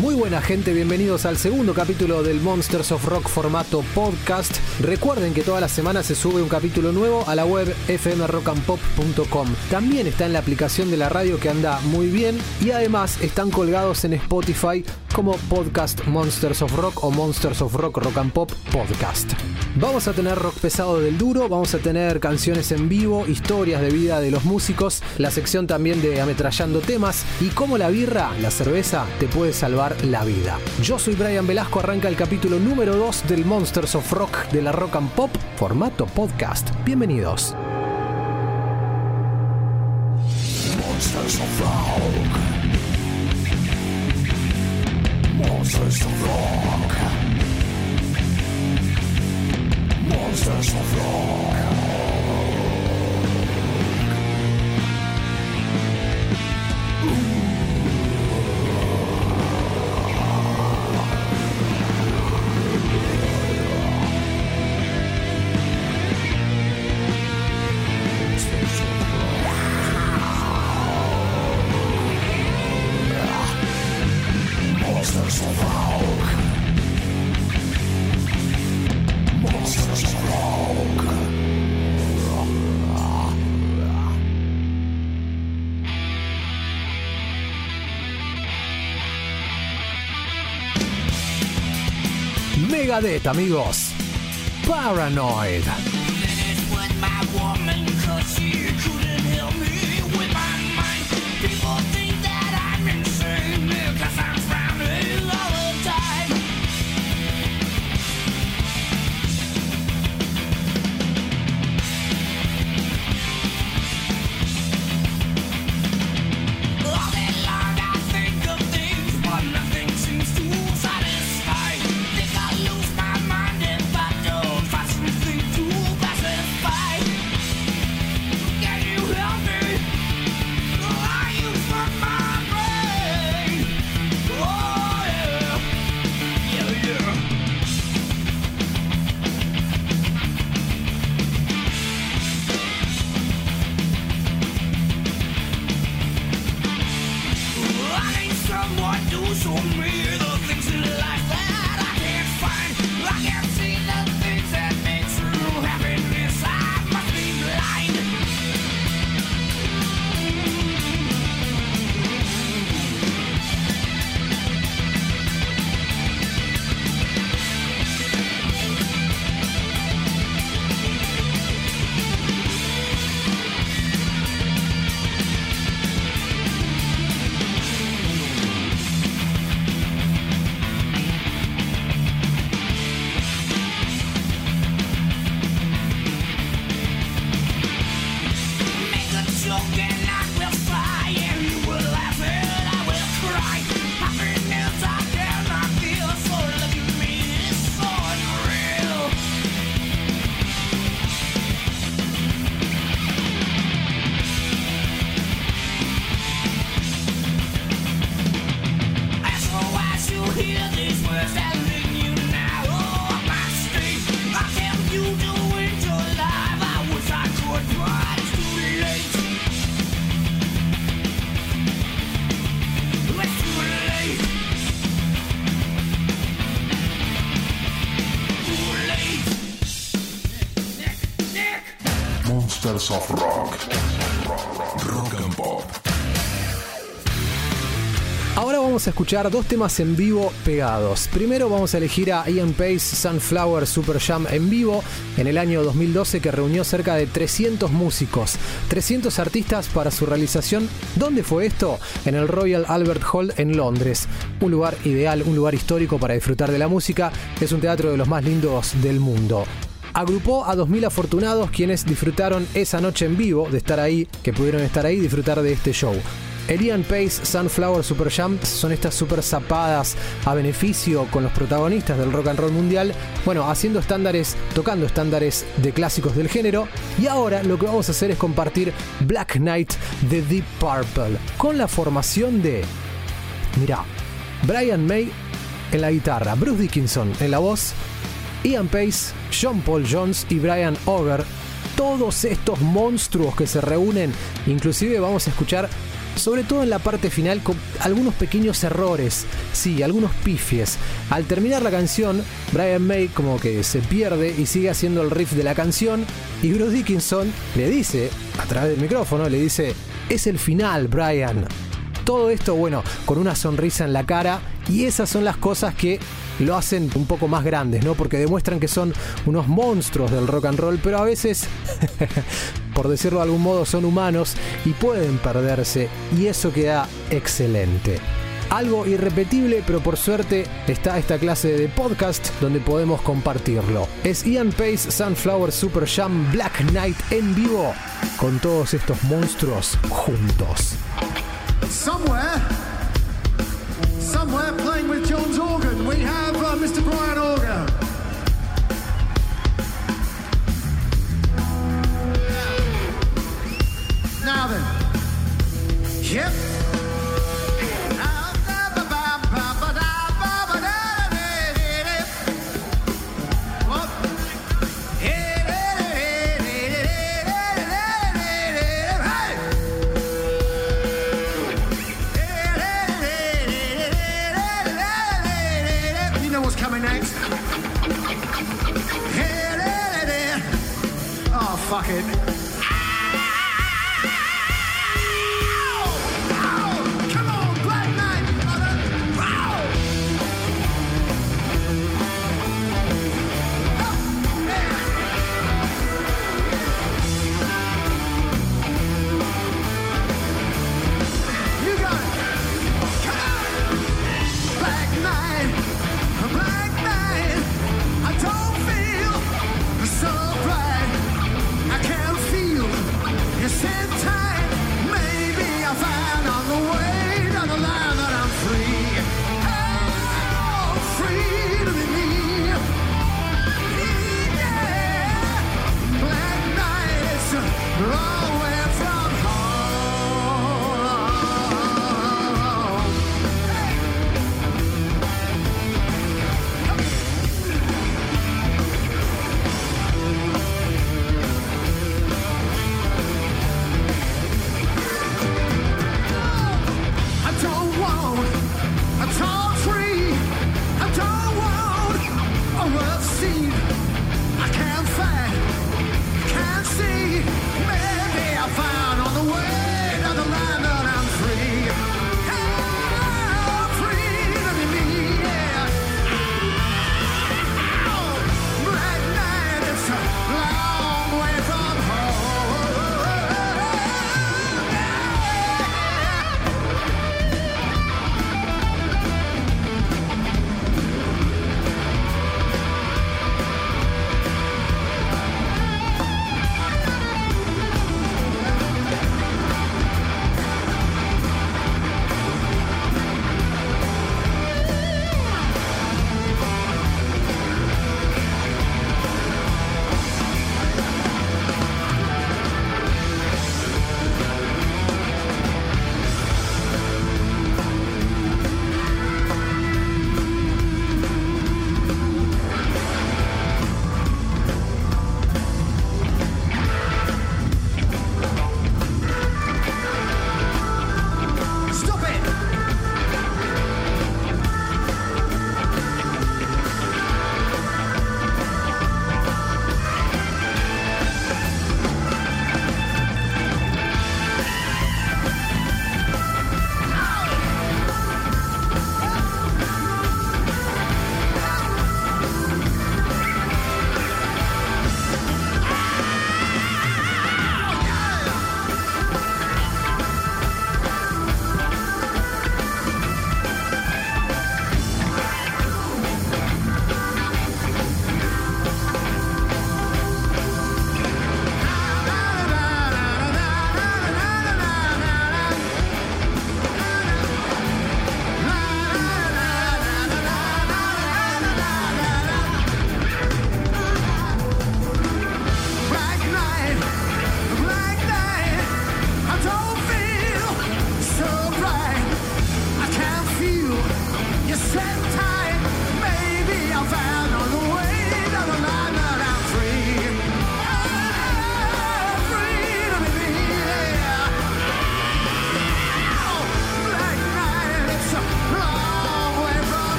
Muy buena gente, bienvenidos al segundo capítulo del Monsters of Rock formato podcast. Recuerden que todas las semanas se sube un capítulo nuevo a la web fmrockandpop.com. También está en la aplicación de la radio que anda muy bien y además están colgados en Spotify como podcast Monsters of Rock o Monsters of Rock Rock and Pop Podcast. Vamos a tener rock pesado del duro, vamos a tener canciones en vivo, historias de vida de los músicos, la sección también de ametrallando temas y cómo la birra, la cerveza, te puede la vida. Yo soy Brian Velasco, arranca el capítulo número 2 del Monsters of Rock de la Rock and Pop, formato podcast. Bienvenidos. Monsters of Rock. Amigos. Paranoid. Dos temas en vivo pegados. Primero vamos a elegir a Ian Pace Sunflower Super Jam en vivo en el año 2012 que reunió cerca de 300 músicos, 300 artistas para su realización. ¿Dónde fue esto? En el Royal Albert Hall en Londres. Un lugar ideal, un lugar histórico para disfrutar de la música. Es un teatro de los más lindos del mundo. agrupó a 2.000 afortunados quienes disfrutaron esa noche en vivo de estar ahí, que pudieron estar ahí y disfrutar de este show. El Ian Pace Sunflower Super Jam son estas super zapadas a beneficio con los protagonistas del rock and roll mundial, bueno, haciendo estándares, tocando estándares de clásicos del género. Y ahora lo que vamos a hacer es compartir Black Knight de Deep Purple con la formación de, mirá, Brian May en la guitarra, Bruce Dickinson en la voz, Ian Pace, John Paul Jones y Brian Over. Todos estos monstruos que se reúnen, inclusive vamos a escuchar, sobre todo en la parte final, con algunos pequeños errores, sí, algunos pifies. Al terminar la canción, Brian May como que se pierde y sigue haciendo el riff de la canción y Bruce Dickinson le dice, a través del micrófono, le dice, es el final, Brian. Todo esto, bueno, con una sonrisa en la cara y esas son las cosas que lo hacen un poco más grandes, ¿no? Porque demuestran que son unos monstruos del rock and roll, pero a veces, por decirlo de algún modo, son humanos y pueden perderse y eso queda excelente. Algo irrepetible, pero por suerte está esta clase de podcast donde podemos compartirlo. Es Ian Pace Sunflower Super Jam Black Knight en vivo con todos estos monstruos juntos. Somewhere, somewhere playing with John's organ, we have uh, Mr. Brian Organ. Now then, yep. Fuck it.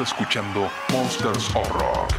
Escuchando Monsters Rock.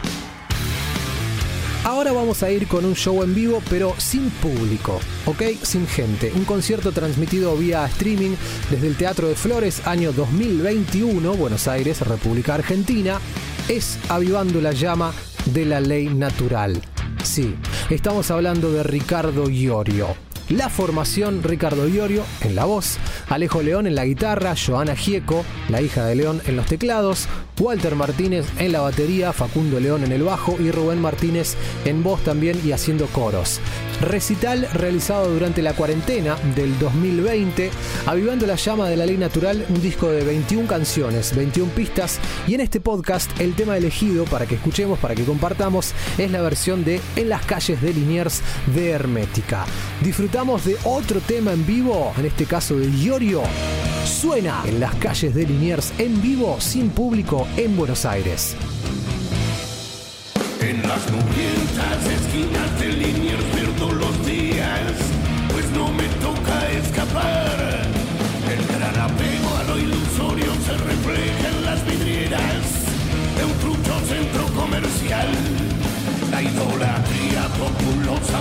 Ahora vamos a ir con un show en vivo, pero sin público, ¿ok? Sin gente. Un concierto transmitido vía streaming desde el Teatro de Flores, año 2021, Buenos Aires, República Argentina. Es avivando la llama de la ley natural. Sí, estamos hablando de Ricardo Iorio. La formación Ricardo Iorio en la voz, Alejo León en la guitarra, Joana Gieco, la hija de León en los teclados, Walter Martínez en la batería, Facundo León en el bajo y Rubén Martínez en voz también y haciendo coros. Recital realizado durante la cuarentena del 2020, avivando la llama de la ley natural, un disco de 21 canciones, 21 pistas y en este podcast el tema elegido para que escuchemos, para que compartamos, es la versión de En las calles de Liniers de Hermética. Disfrutamos de otro tema en vivo, en este caso de Iorio. Suena en las calles de Liniers en vivo, sin público, en Buenos Aires. En las esquinas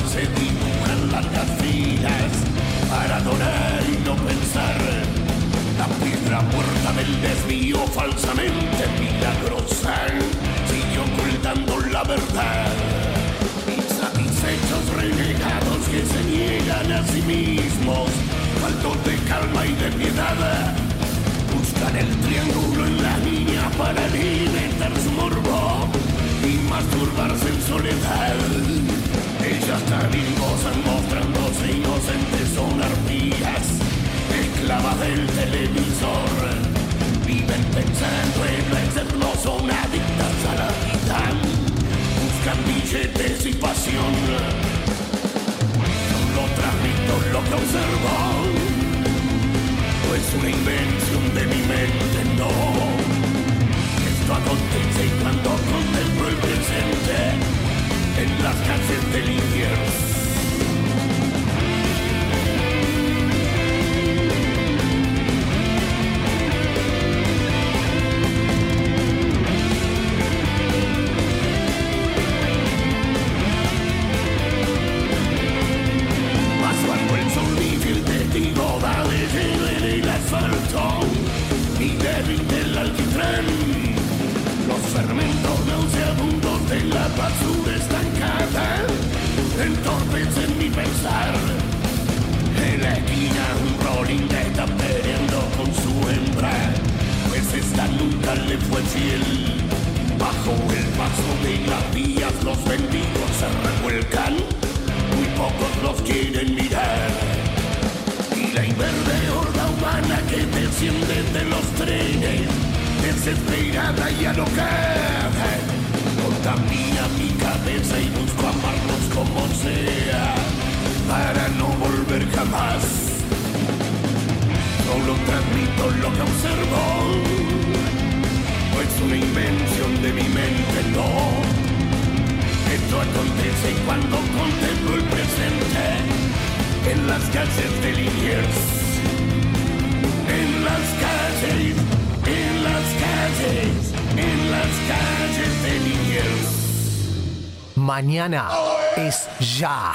se dibuja en largas filas para adorar y no pensar. La piedra muerta del desvío falsamente milagrosa sigue ocultando la verdad. Insatisfechos renegados que se niegan a sí mismos, faltos de calma y de piedad. Buscan el triángulo en la niña para alimentar su morbo y masturbarse en soledad. Ellas también gozan mostrándose inocentes, son arpías, esclavas del televisor. Viven pensando en no externo, son adictas a la vida. Buscan billetes y pasión. Solo transmito lo que observo. No es una invención de mi mente, no. Esto acontece cuando contemplo el presente en las calles de Liniers. Mañana es ya.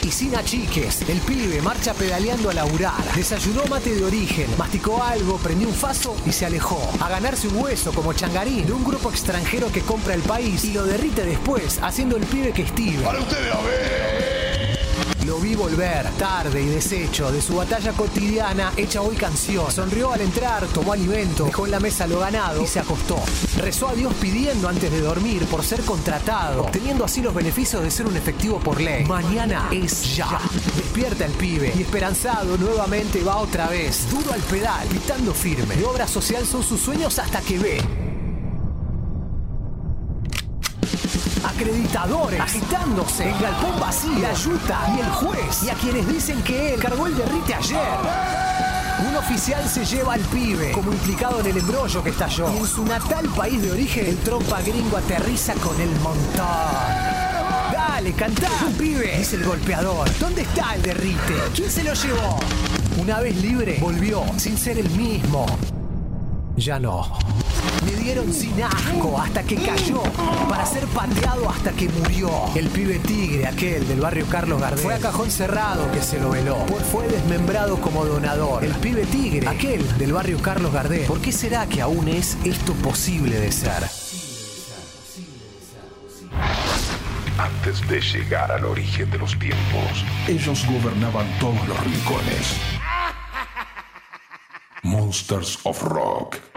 Y sin achiques, el pibe marcha pedaleando a laburar. Desayunó mate de origen, masticó algo, prendió un faso y se alejó. A ganarse un hueso como changarín de un grupo extranjero que compra el país y lo derrite después, haciendo el pibe que estive. Para ustedes a ver. Lo vi volver, tarde y deshecho, de su batalla cotidiana hecha hoy canción. Sonrió al entrar, tomó alimento, dejó en la mesa lo ganado y se acostó. Rezó a Dios pidiendo antes de dormir por ser contratado, obteniendo así los beneficios de ser un efectivo por ley. Mañana es ya. Despierta el pibe y esperanzado nuevamente va otra vez, duro al pedal, pitando firme. De obra social son sus sueños hasta que ve. Acreditadores agitándose, el galpón vacío, la yuta y el juez, y a quienes dicen que él cargó el derrite ayer. Un oficial se lleva al pibe, como implicado en el embrollo que estalló. Y en su natal país de origen, el trompa gringo aterriza con el montón. Dale, cantá, pibe, dice el golpeador. ¿Dónde está el derrite? ¿Quién se lo llevó? Una vez libre, volvió, sin ser el mismo. Ya no. Le dieron sin asco hasta que cayó, para ser pateado hasta que murió. El pibe tigre, aquel del barrio Carlos Gardel, fue a cajón cerrado que se lo veló. Pues fue desmembrado como donador. El pibe tigre, aquel del barrio Carlos Gardel. ¿Por qué será que aún es esto posible de ser? Antes de llegar al origen de los tiempos, ellos gobernaban todos los rincones. Monsters of Rock.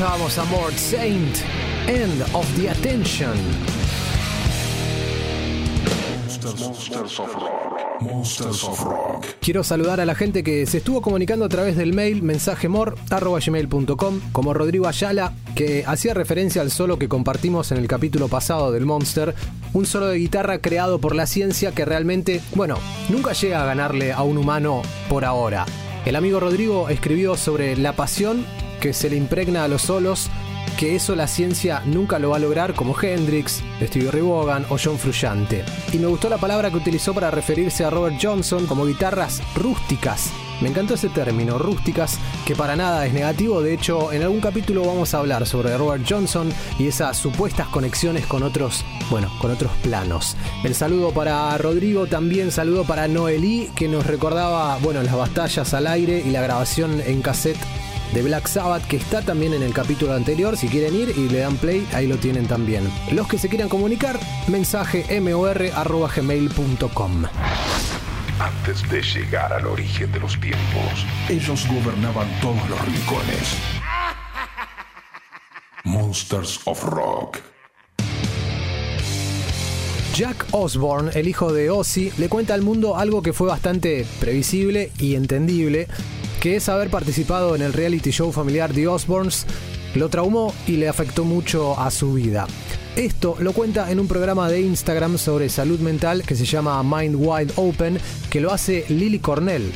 Escuchábamos a Mort Saint, End of the Attention. Monsters of Rock. Monsters of Rock. Quiero saludar a la gente que se estuvo comunicando a través del mail mensajemor.gmail.com como Rodrigo Ayala, que hacía referencia al solo que compartimos en el capítulo pasado del Monster, un solo de guitarra creado por la ciencia que realmente, bueno, nunca llega a ganarle a un humano por ahora. El amigo Rodrigo escribió sobre la pasión que se le impregna a los solos, que eso la ciencia nunca lo va a lograr como Hendrix, Stevie Ray Vaughan o John Frusciante. Y me gustó la palabra que utilizó para referirse a Robert Johnson como guitarras rústicas. Me encantó ese término, rústicas, que para nada es negativo. De hecho, en algún capítulo vamos a hablar sobre Robert Johnson y esas supuestas conexiones con otros, bueno, con otros planos. El saludo para Rodrigo, también saludo para Noelí, que nos recordaba, bueno, las batallas al aire y la grabación en cassette de Black Sabbath, que está también en el capítulo anterior. Si quieren ir y le dan play, ahí lo tienen también. Los que se quieran comunicar, mensaje mor.gmail.com. Antes de llegar al origen de los tiempos, ellos gobernaban todos los rincones. Monsters of Rock. Jack Osborne, el hijo de Ozzy, le cuenta al mundo algo que fue bastante previsible y entendible, que es haber participado en el reality show familiar The Osborns, lo traumó y le afectó mucho a su vida. Esto lo cuenta en un programa de Instagram sobre salud mental que se llama Mind Wide Open, que lo hace Lily Cornell.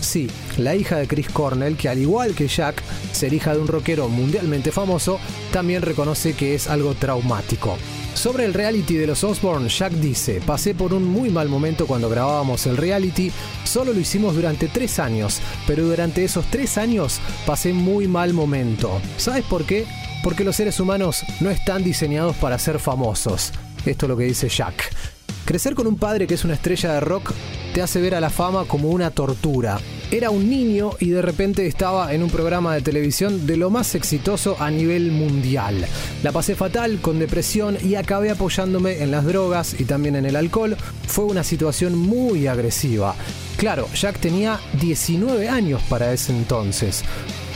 Sí, la hija de Chris Cornell, que al igual que Jack, ser hija de un rockero mundialmente famoso, también reconoce que es algo traumático. Sobre el reality de los Osborne, Jack dice, pasé por un muy mal momento cuando grabábamos el reality, solo lo hicimos durante tres años, pero durante esos tres años pasé muy mal momento. ¿Sabes por qué? Porque los seres humanos no están diseñados para ser famosos. Esto es lo que dice Jack. Crecer con un padre que es una estrella de rock te hace ver a la fama como una tortura. Era un niño y de repente estaba en un programa de televisión de lo más exitoso a nivel mundial. La pasé fatal, con depresión y acabé apoyándome en las drogas y también en el alcohol. Fue una situación muy agresiva. Claro, Jack tenía 19 años para ese entonces.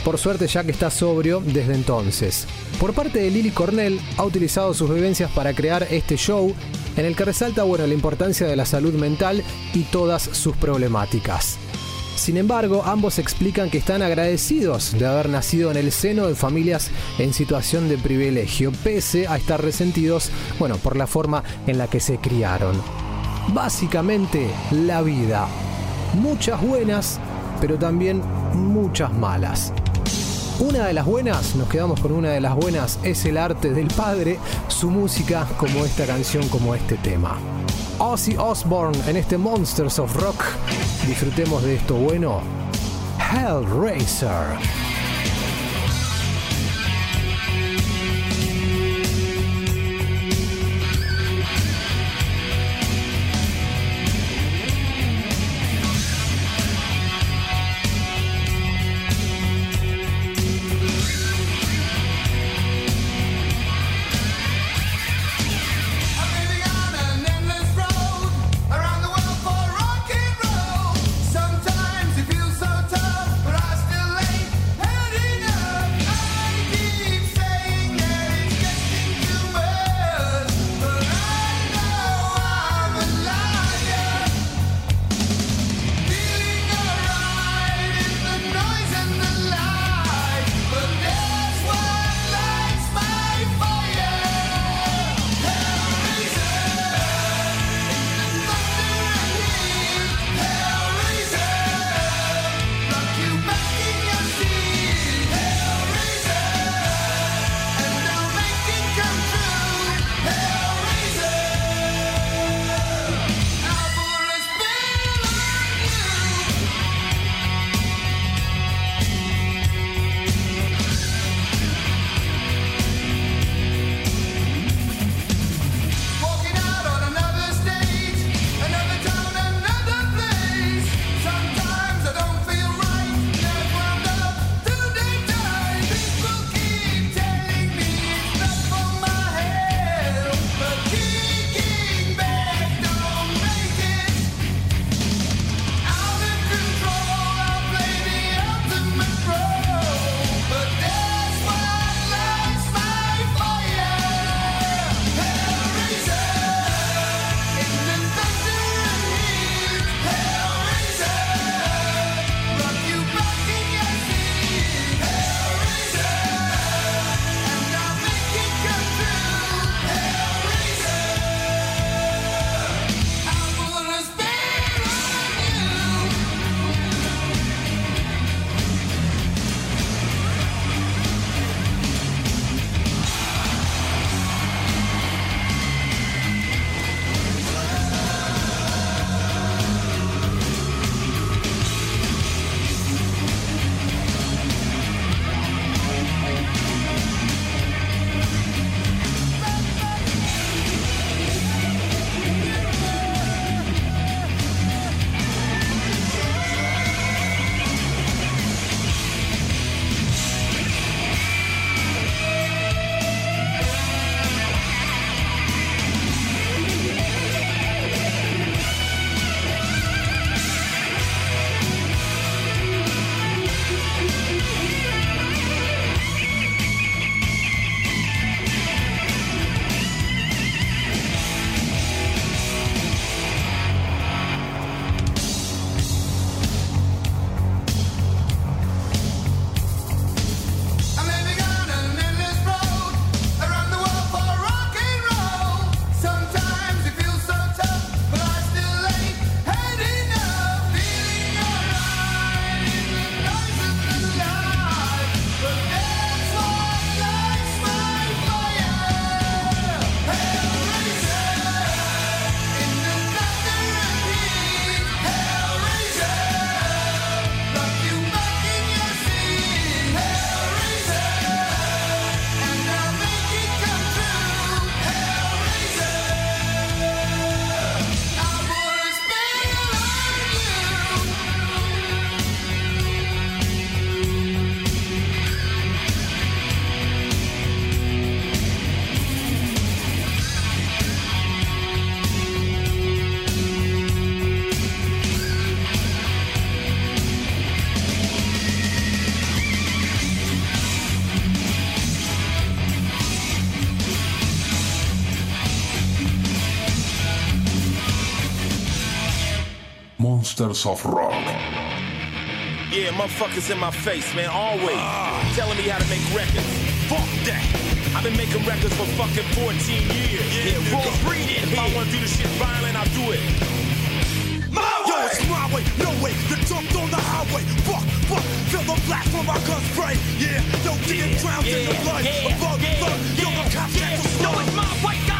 Por suerte Jack está sobrio desde entonces. Por parte de Lily Cornell, ha utilizado sus vivencias para crear este show en el que resalta bueno, la importancia de la salud mental y todas sus problemáticas. Sin embargo, ambos explican que están agradecidos de haber nacido en el seno de familias en situación de privilegio, pese a estar resentidos, bueno, por la forma en la que se criaron. Básicamente, la vida. Muchas buenas, pero también muchas malas. Una de las buenas, nos quedamos con una de las buenas, es el arte del padre, su música como esta canción, como este tema. Ozzy Osbourne en este Monsters of Rock. Disfrutemos de esto bueno. Hellraiser. masters of rock. Yeah, motherfuckers in my face, man, always. Uh, telling me how to make records. Fuck that. I've been making records for fucking 14 years. Yeah, yeah raw breeding. If I wanna do this shit violent, I'll do it. My Yo, way. it's my way, no way. The jumped on the highway. Fuck, fuck. Feel the blast from my gun spray. Yeah, yo, getting yeah, drowned yeah, in the blood. Yeah, bug, yeah, the. Yeah, yo, the cops yeah. can't Yo, it's my way.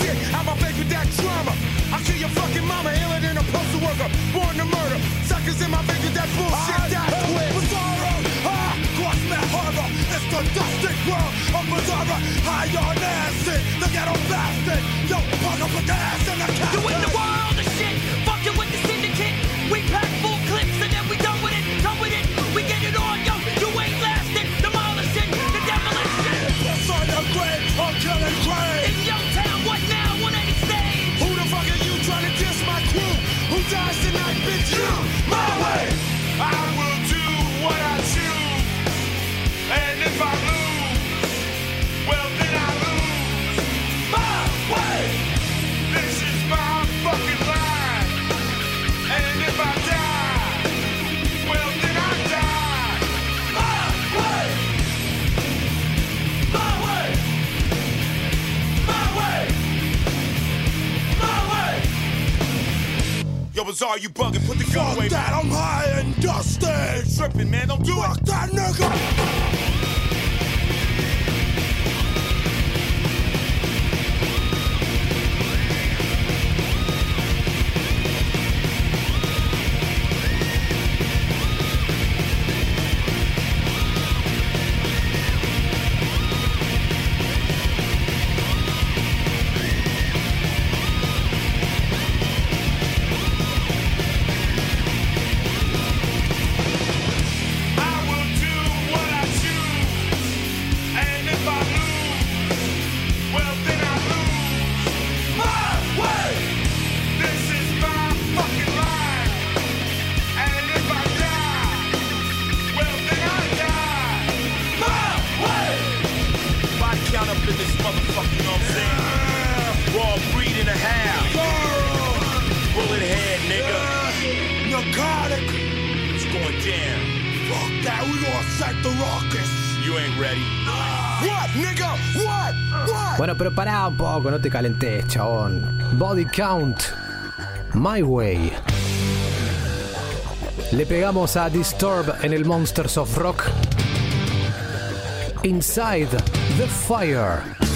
I'm a Rose, are you bugging? Put the gun Fuck away. that, I'm high and dusty. Tripping, man, don't do Fuck it. Fuck that nigga. Poco, no te calentes, chabón. Body Count, My Way. Le pegamos a Disturb en el Monsters of Rock. Inside the Fire.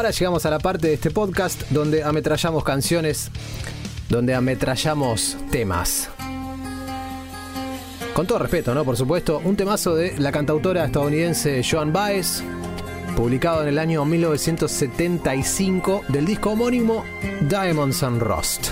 Ahora llegamos a la parte de este podcast donde ametrallamos canciones, donde ametrallamos temas. Con todo respeto, ¿no? Por supuesto, un temazo de la cantautora estadounidense Joan Baez, publicado en el año 1975 del disco homónimo Diamonds and Rust.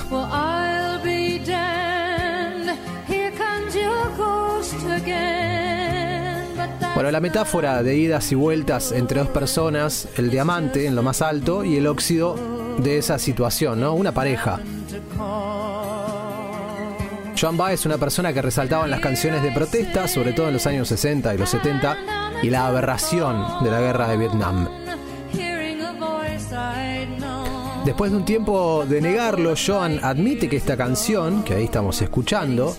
Bueno, la metáfora de idas y vueltas entre dos personas, el diamante en lo más alto y el óxido de esa situación, ¿no? Una pareja. Joan Baez es una persona que resaltaba en las canciones de protesta, sobre todo en los años 60 y los 70, y la aberración de la guerra de Vietnam. Después de un tiempo de negarlo, Joan admite que esta canción, que ahí estamos escuchando,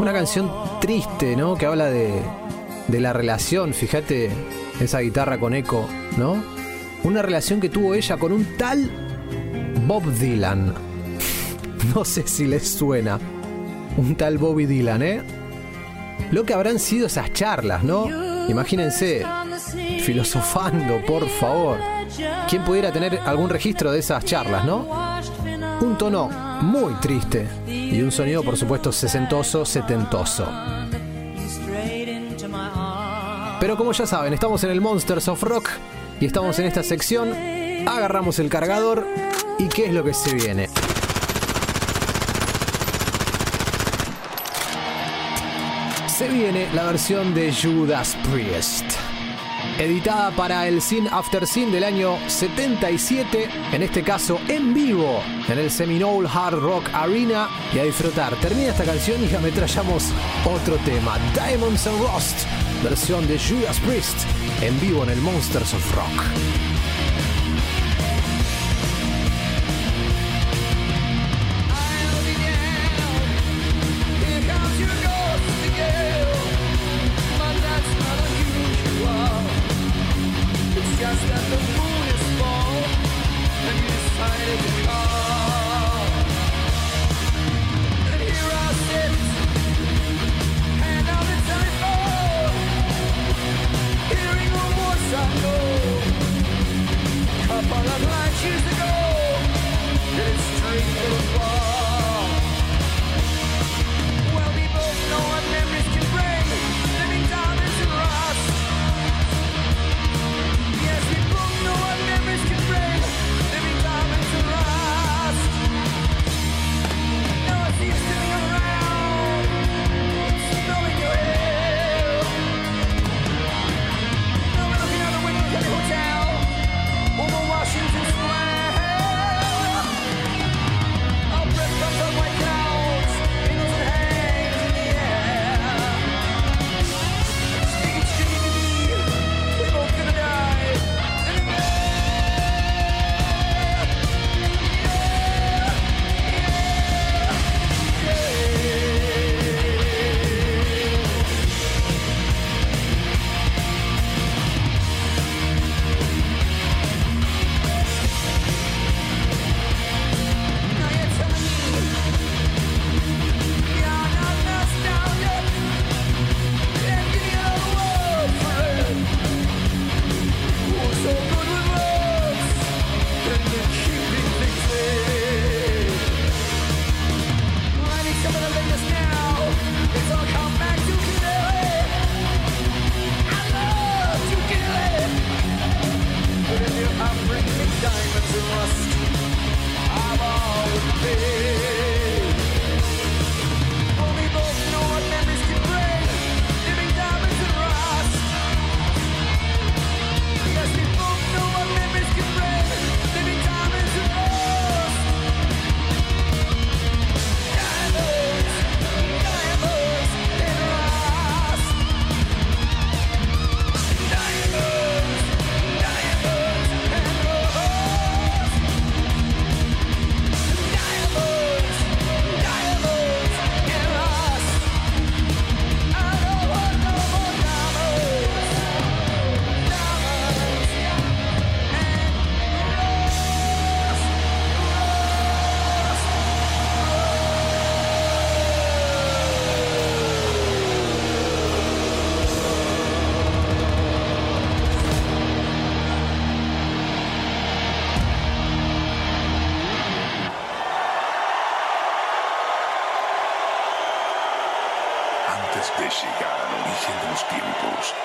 una canción triste, ¿no? Que habla de, de la relación, fíjate esa guitarra con eco, ¿no? Una relación que tuvo ella con un tal Bob Dylan. No sé si les suena. Un tal Bobby Dylan, ¿eh? Lo que habrán sido esas charlas, ¿no? Imagínense, filosofando, por favor. ¿Quién pudiera tener algún registro de esas charlas, no? Un tono muy triste y un sonido, por supuesto, sesentoso, setentoso. Pero como ya saben, estamos en el Monsters of Rock y estamos en esta sección. Agarramos el cargador y ¿qué es lo que se viene? Se viene la versión de Judas Priest. Editada para el Sin After Sin del año 77, en este caso en vivo, en el Seminole Hard Rock Arena. Y a disfrutar. Termina esta canción y ametrallamos otro tema: Diamonds and Rust, versión de Judas Priest, en vivo en el Monsters of Rock.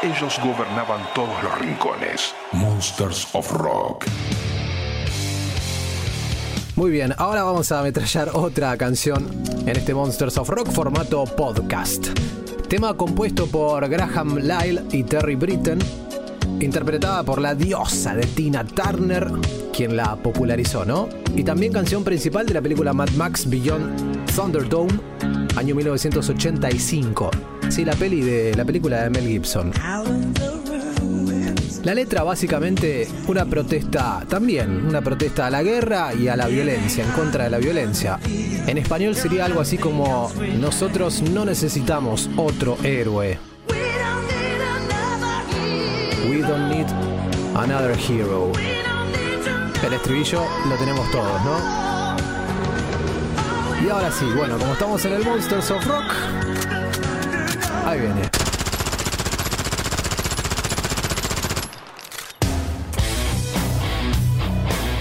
Ellos gobernaban todos los rincones. Monsters of Rock. Muy bien, ahora vamos a ametrallar otra canción en este Monsters of Rock formato podcast. Tema compuesto por Graham Lyle y Terry Britten, interpretada por la diosa de Tina Turner, quien la popularizó, ¿no? Y también canción principal de la película Mad Max Beyond Thunderdome, año 1985. Sí, la peli de la película de Mel Gibson. La letra básicamente una protesta también, una protesta a la guerra y a la violencia, en contra de la violencia. En español sería algo así como nosotros no necesitamos otro héroe. We don't need another hero. El estribillo lo tenemos todos, ¿no? Y ahora sí, bueno, como estamos en el Monsters of Rock, ahí viene.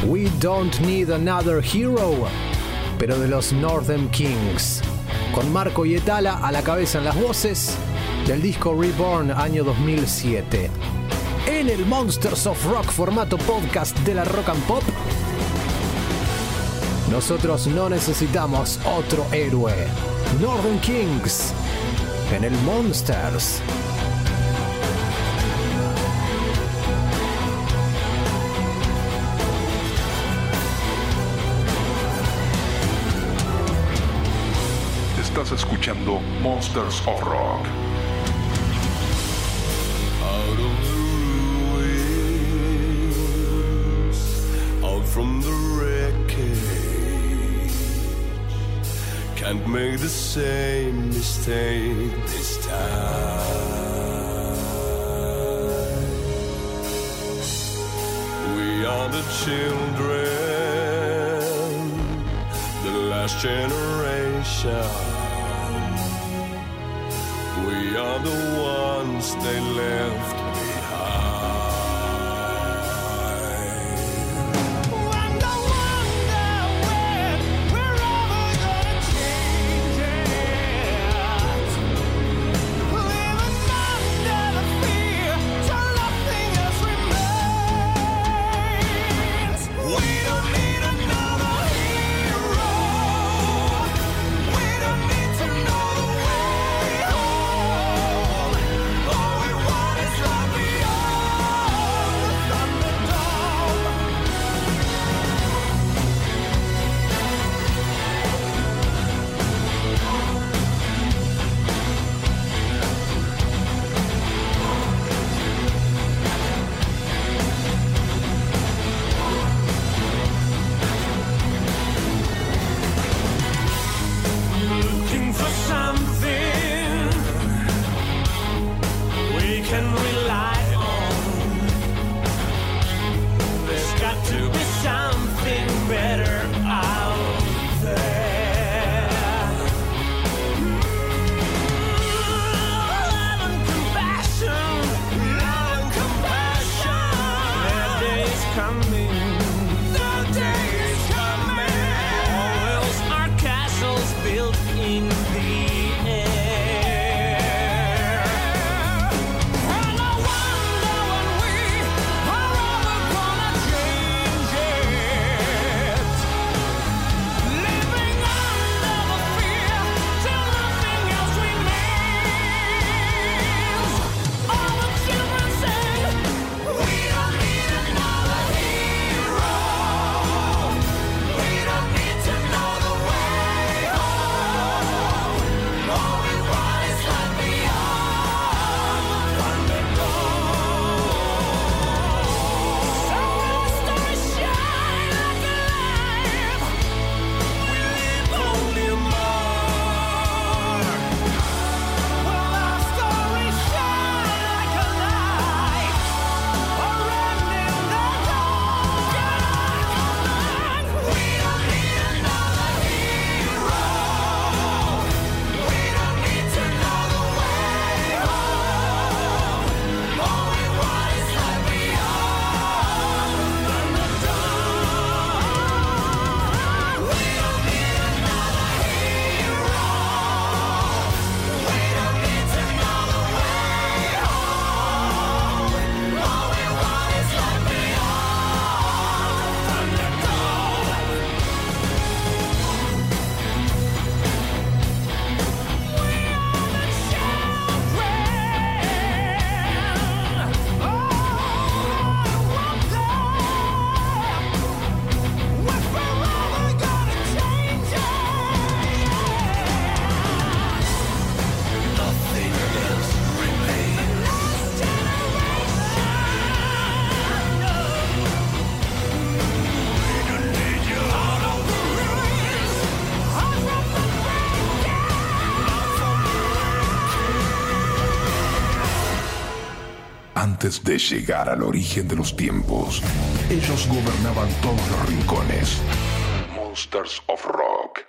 We Don't Need Another Hero, pero de los Northern Kings, con Marco y Etala a la cabeza en las voces del disco Reborn año 2007. En el Monsters of Rock formato podcast de la Rock and Pop, nosotros no necesitamos otro héroe. Northern Kings en el Monsters. Estás escuchando Monsters of Rock. Can't make the same mistake this time. We are the children, the last generation. We are the ones they left De llegar al origen de los tiempos, ellos gobernaban todos los rincones. Monsters of Rock.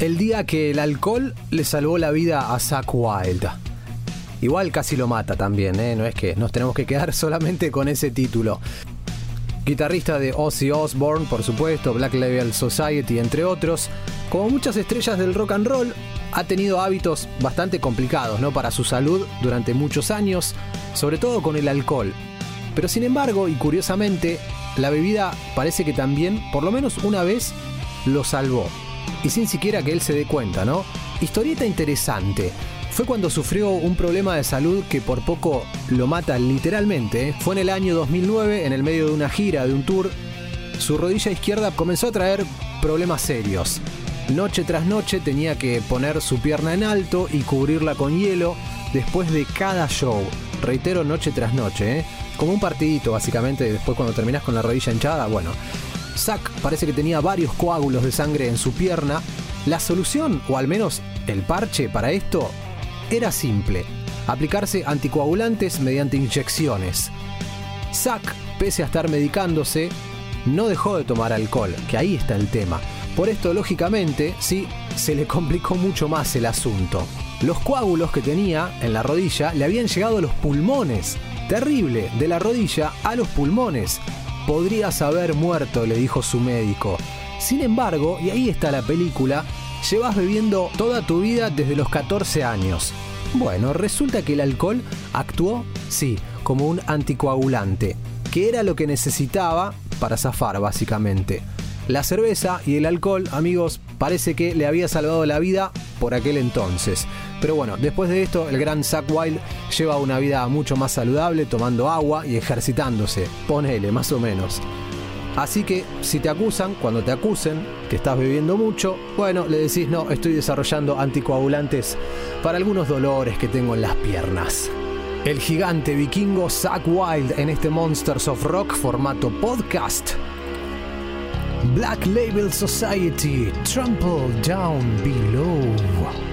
El día que el alcohol le salvó la vida a Zack Wild. Igual casi lo mata también, ¿eh? no es que nos tenemos que quedar solamente con ese título. Guitarrista de Ozzy Osbourne, por supuesto, Black Label Society, entre otros. Como muchas estrellas del rock and roll, ha tenido hábitos bastante complicados ¿no? para su salud durante muchos años, sobre todo con el alcohol. Pero sin embargo, y curiosamente, la bebida parece que también, por lo menos una vez, lo salvó. Y sin siquiera que él se dé cuenta, ¿no? Historieta interesante. Fue cuando sufrió un problema de salud que por poco lo mata literalmente. ¿eh? Fue en el año 2009, en el medio de una gira, de un tour. Su rodilla izquierda comenzó a traer problemas serios. Noche tras noche tenía que poner su pierna en alto y cubrirla con hielo después de cada show. Reitero, noche tras noche, ¿eh? como un partidito básicamente. Después cuando terminas con la rodilla hinchada, bueno. Zack parece que tenía varios coágulos de sangre en su pierna. La solución, o al menos el parche para esto, era simple. Aplicarse anticoagulantes mediante inyecciones. Zack, pese a estar medicándose, no dejó de tomar alcohol, que ahí está el tema. Por esto, lógicamente, sí, se le complicó mucho más el asunto. Los coágulos que tenía en la rodilla le habían llegado a los pulmones. Terrible, de la rodilla a los pulmones. Podrías haber muerto, le dijo su médico. Sin embargo, y ahí está la película, llevas bebiendo toda tu vida desde los 14 años. Bueno, resulta que el alcohol actuó, sí, como un anticoagulante, que era lo que necesitaba para zafar básicamente. La cerveza y el alcohol, amigos, parece que le había salvado la vida por aquel entonces. Pero bueno, después de esto, el gran Zack Wild lleva una vida mucho más saludable, tomando agua y ejercitándose. Ponele, más o menos. Así que si te acusan, cuando te acusen que estás bebiendo mucho, bueno, le decís no, estoy desarrollando anticoagulantes para algunos dolores que tengo en las piernas. El gigante vikingo Zack Wild en este Monsters of Rock formato podcast. Black Label Society, Trample Down Below.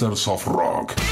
masters of rock.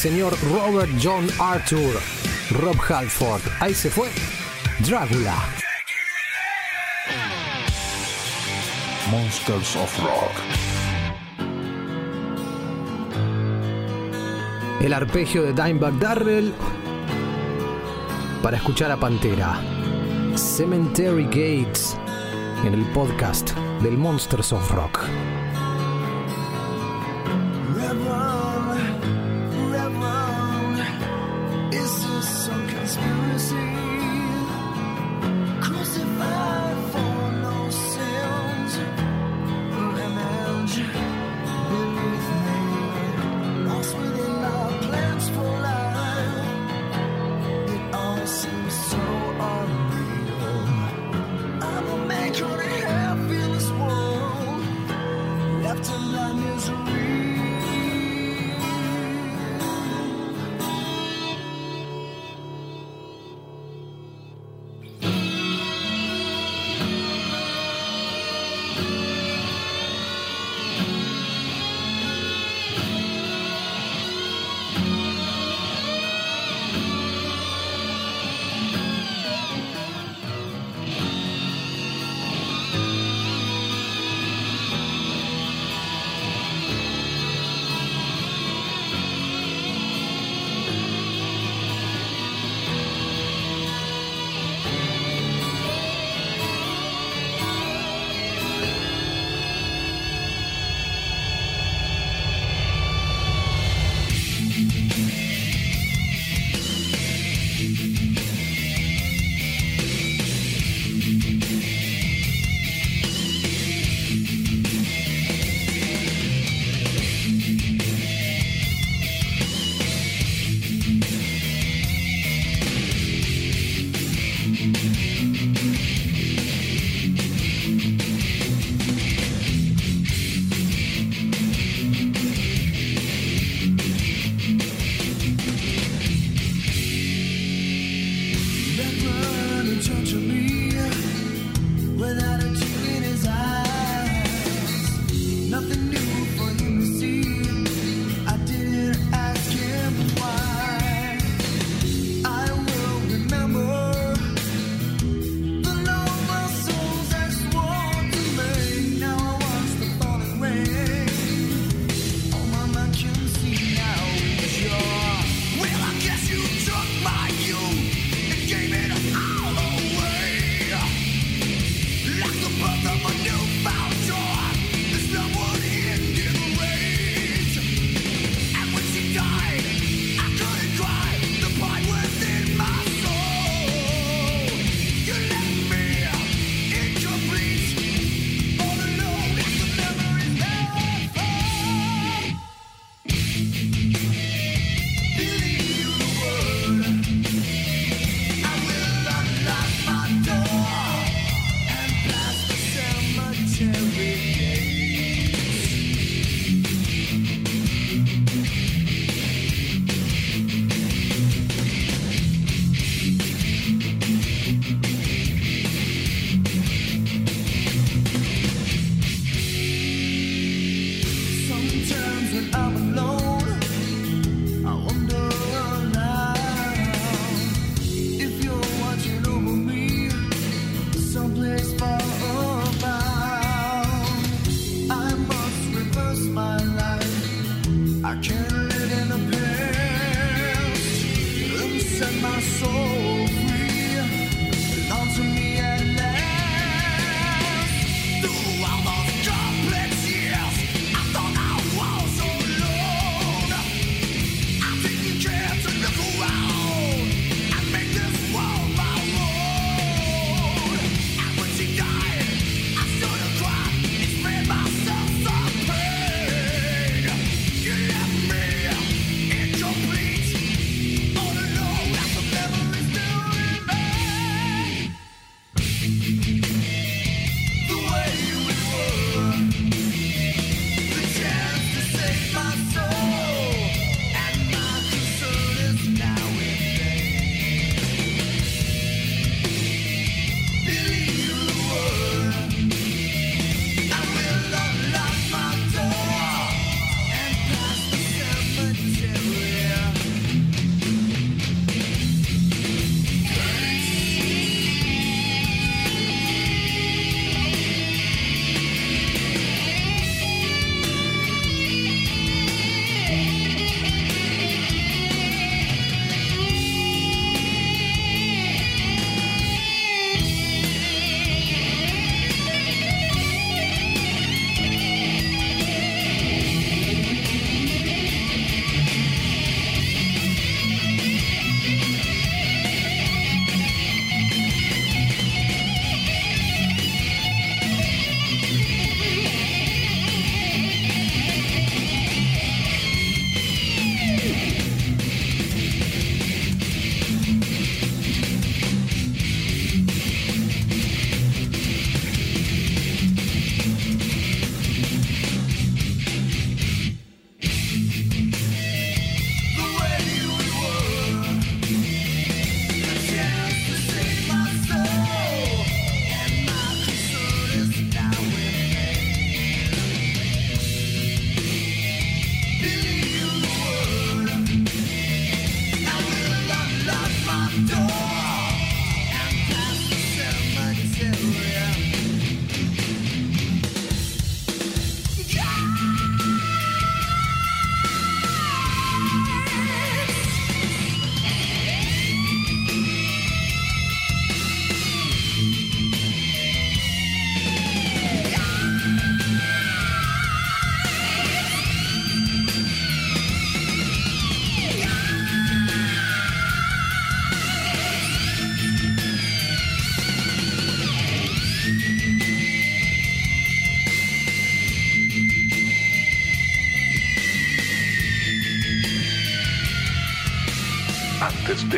señor Robert John Arthur. Rob Halford. Ahí se fue. Drácula. Monsters of Rock. El arpegio de Dimebag Darrell para escuchar a Pantera. Cemetery Gates en el podcast del Monsters of Rock.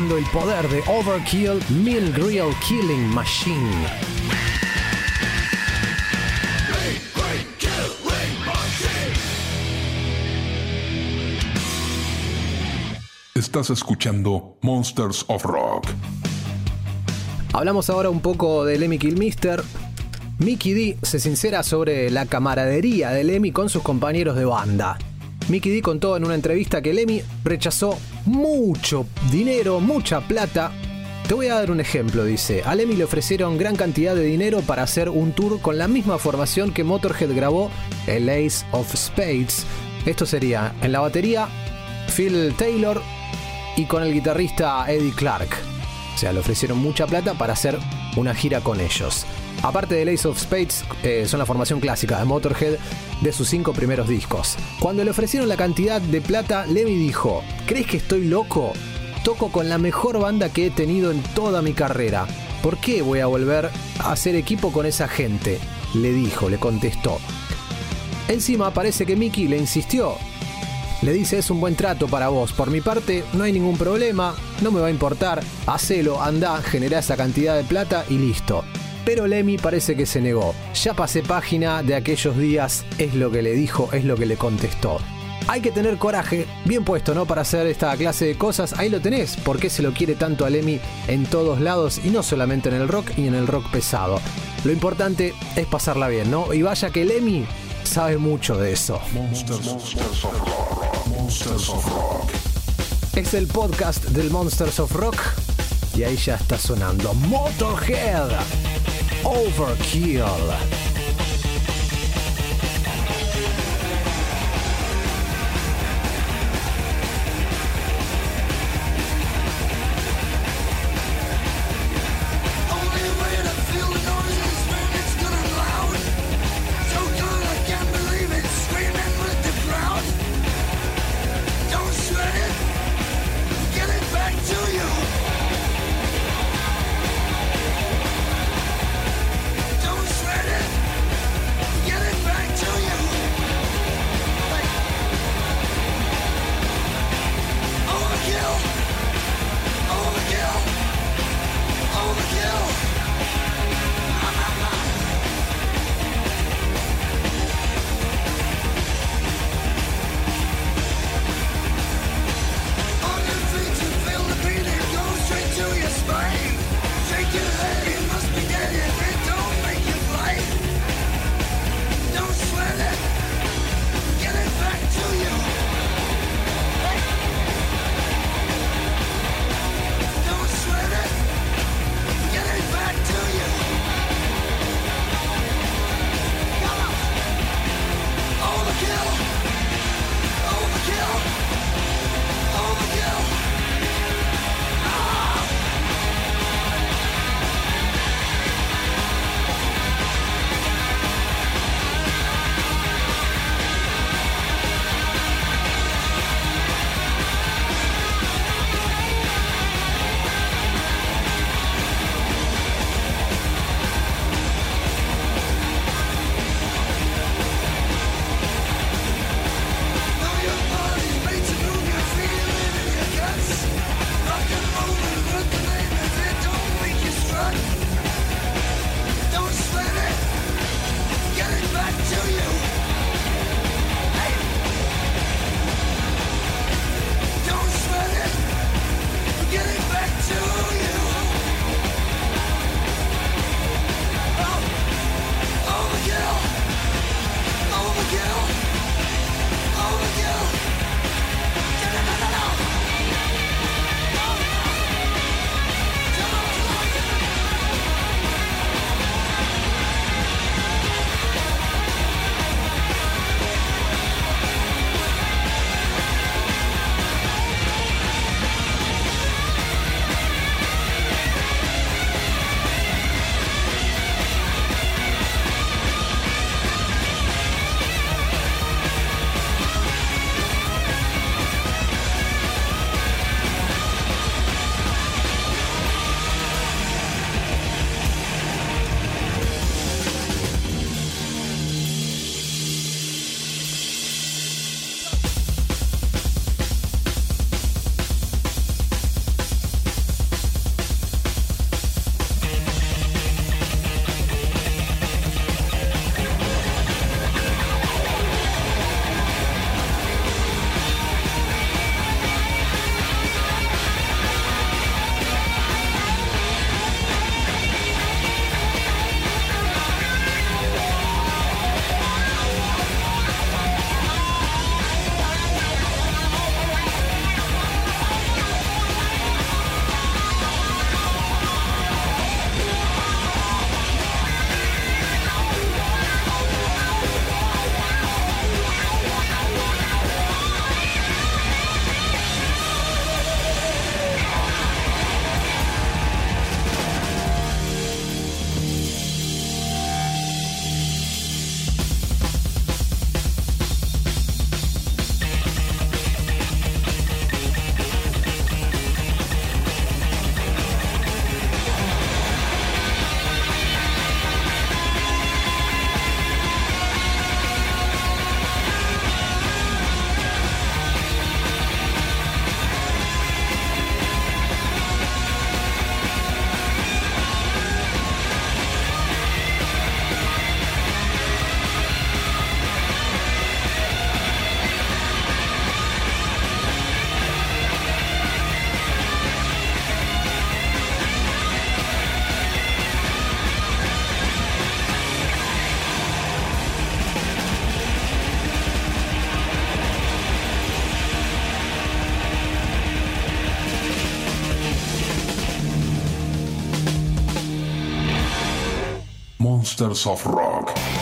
Escuchando el poder de Overkill Meal Grill Killing Machine. Estás escuchando Monsters of Rock. Hablamos ahora un poco de Lemmy Kilmister. Mickey D se sincera sobre la camaradería de Lemmy con sus compañeros de banda. Mickey D contó en una entrevista que Lemmy rechazó mucho dinero, mucha plata. Te voy a dar un ejemplo, dice. A Lemmy le ofrecieron gran cantidad de dinero para hacer un tour con la misma formación que Motorhead grabó el Ace of Spades. Esto sería en la batería Phil Taylor y con el guitarrista Eddie Clark. O sea, le ofrecieron mucha plata para hacer una gira con ellos. Aparte del Ace of Spades, eh, son la formación clásica de Motorhead de sus cinco primeros discos. Cuando le ofrecieron la cantidad de plata, Lemmy dijo, ¿crees que estoy loco? Toco con la mejor banda que he tenido en toda mi carrera. ¿Por qué voy a volver a hacer equipo con esa gente? Le dijo, le contestó. Encima parece que Mickey le insistió. Le dice es un buen trato para vos. Por mi parte no hay ningún problema, no me va a importar. Hacelo, anda, genera esa cantidad de plata y listo. Pero Lemmy parece que se negó. Ya pasé página de aquellos días, es lo que le dijo, es lo que le contestó. Hay que tener coraje, bien puesto, ¿no? Para hacer esta clase de cosas. Ahí lo tenés. ¿Por qué se lo quiere tanto a Lemmy en todos lados y no solamente en el rock y en el rock pesado? Lo importante es pasarla bien, ¿no? Y vaya que Lemmy sabe mucho de eso. Monsters, Monsters of Rock. Monsters of Rock. Es el podcast del Monsters of Rock y ahí ya está sonando Motorhead Overkill. Monsters of Rock.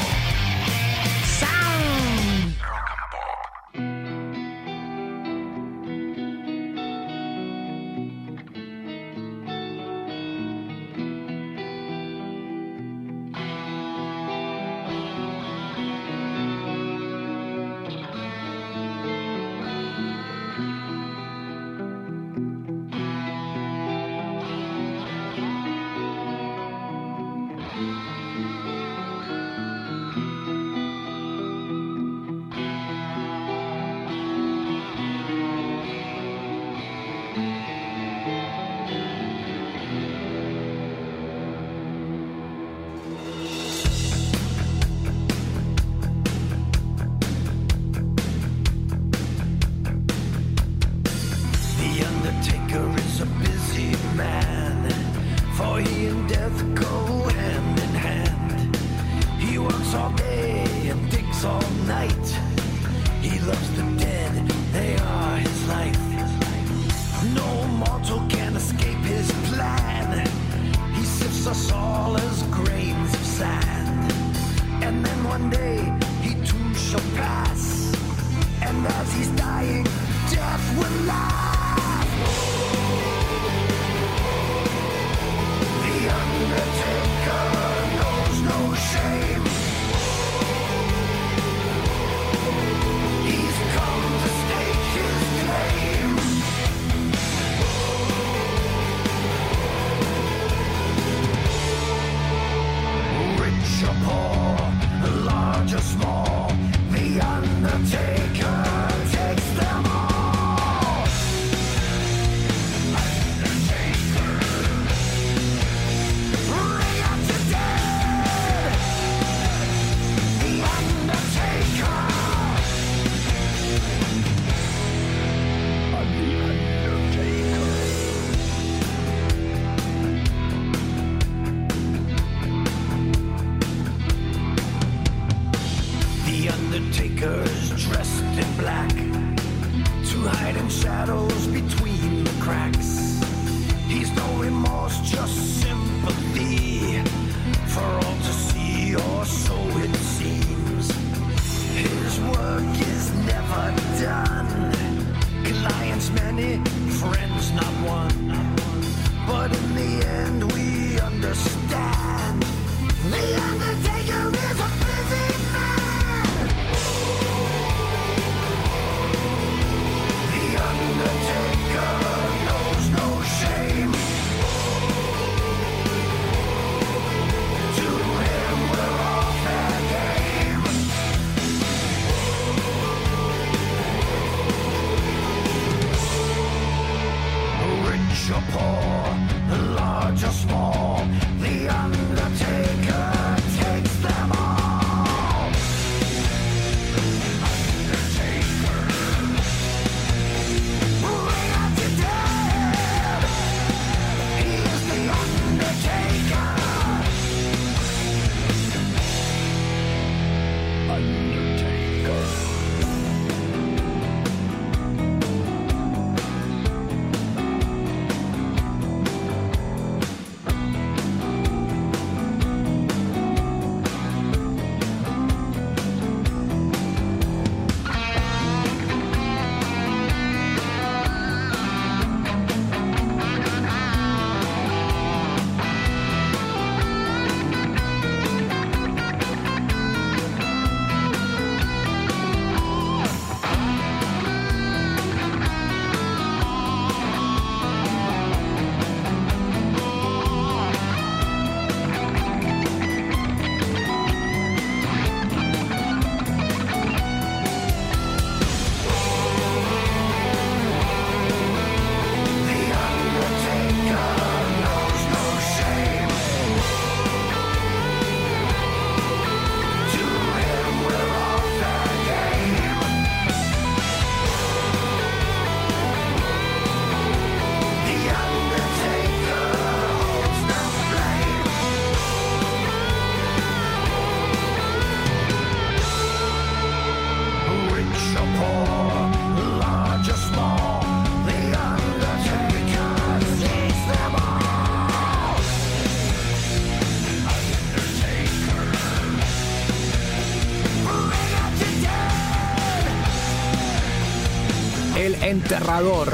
Enterrador.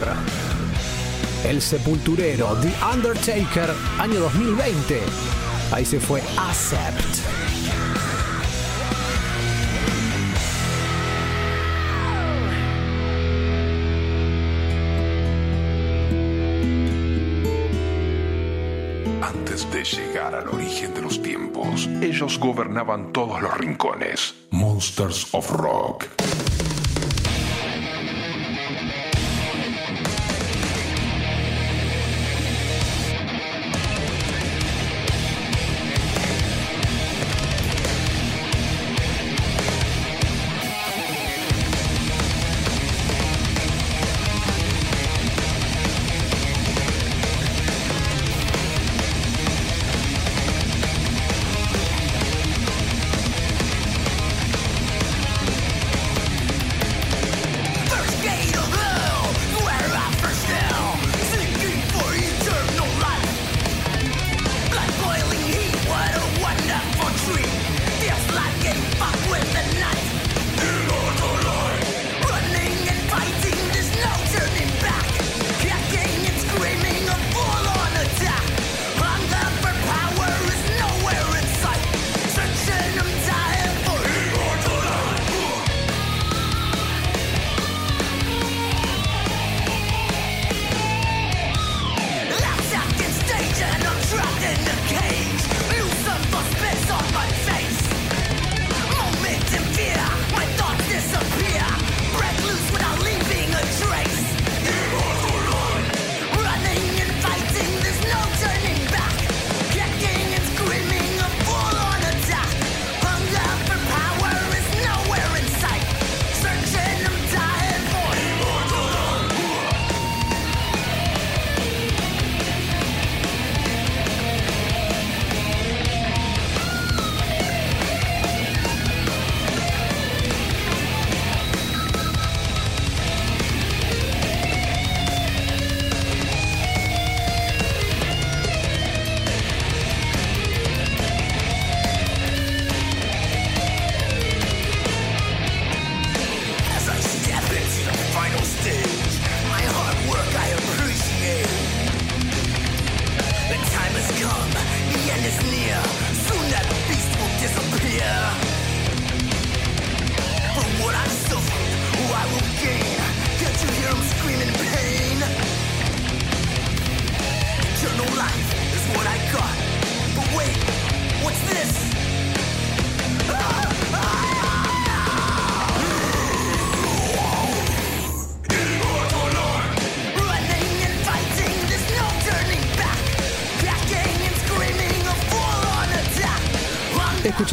El Sepulturero, The Undertaker, año 2020. Ahí se fue Accept. Antes de llegar al origen de los tiempos, ellos gobernaban todos los rincones. Monsters of Rock.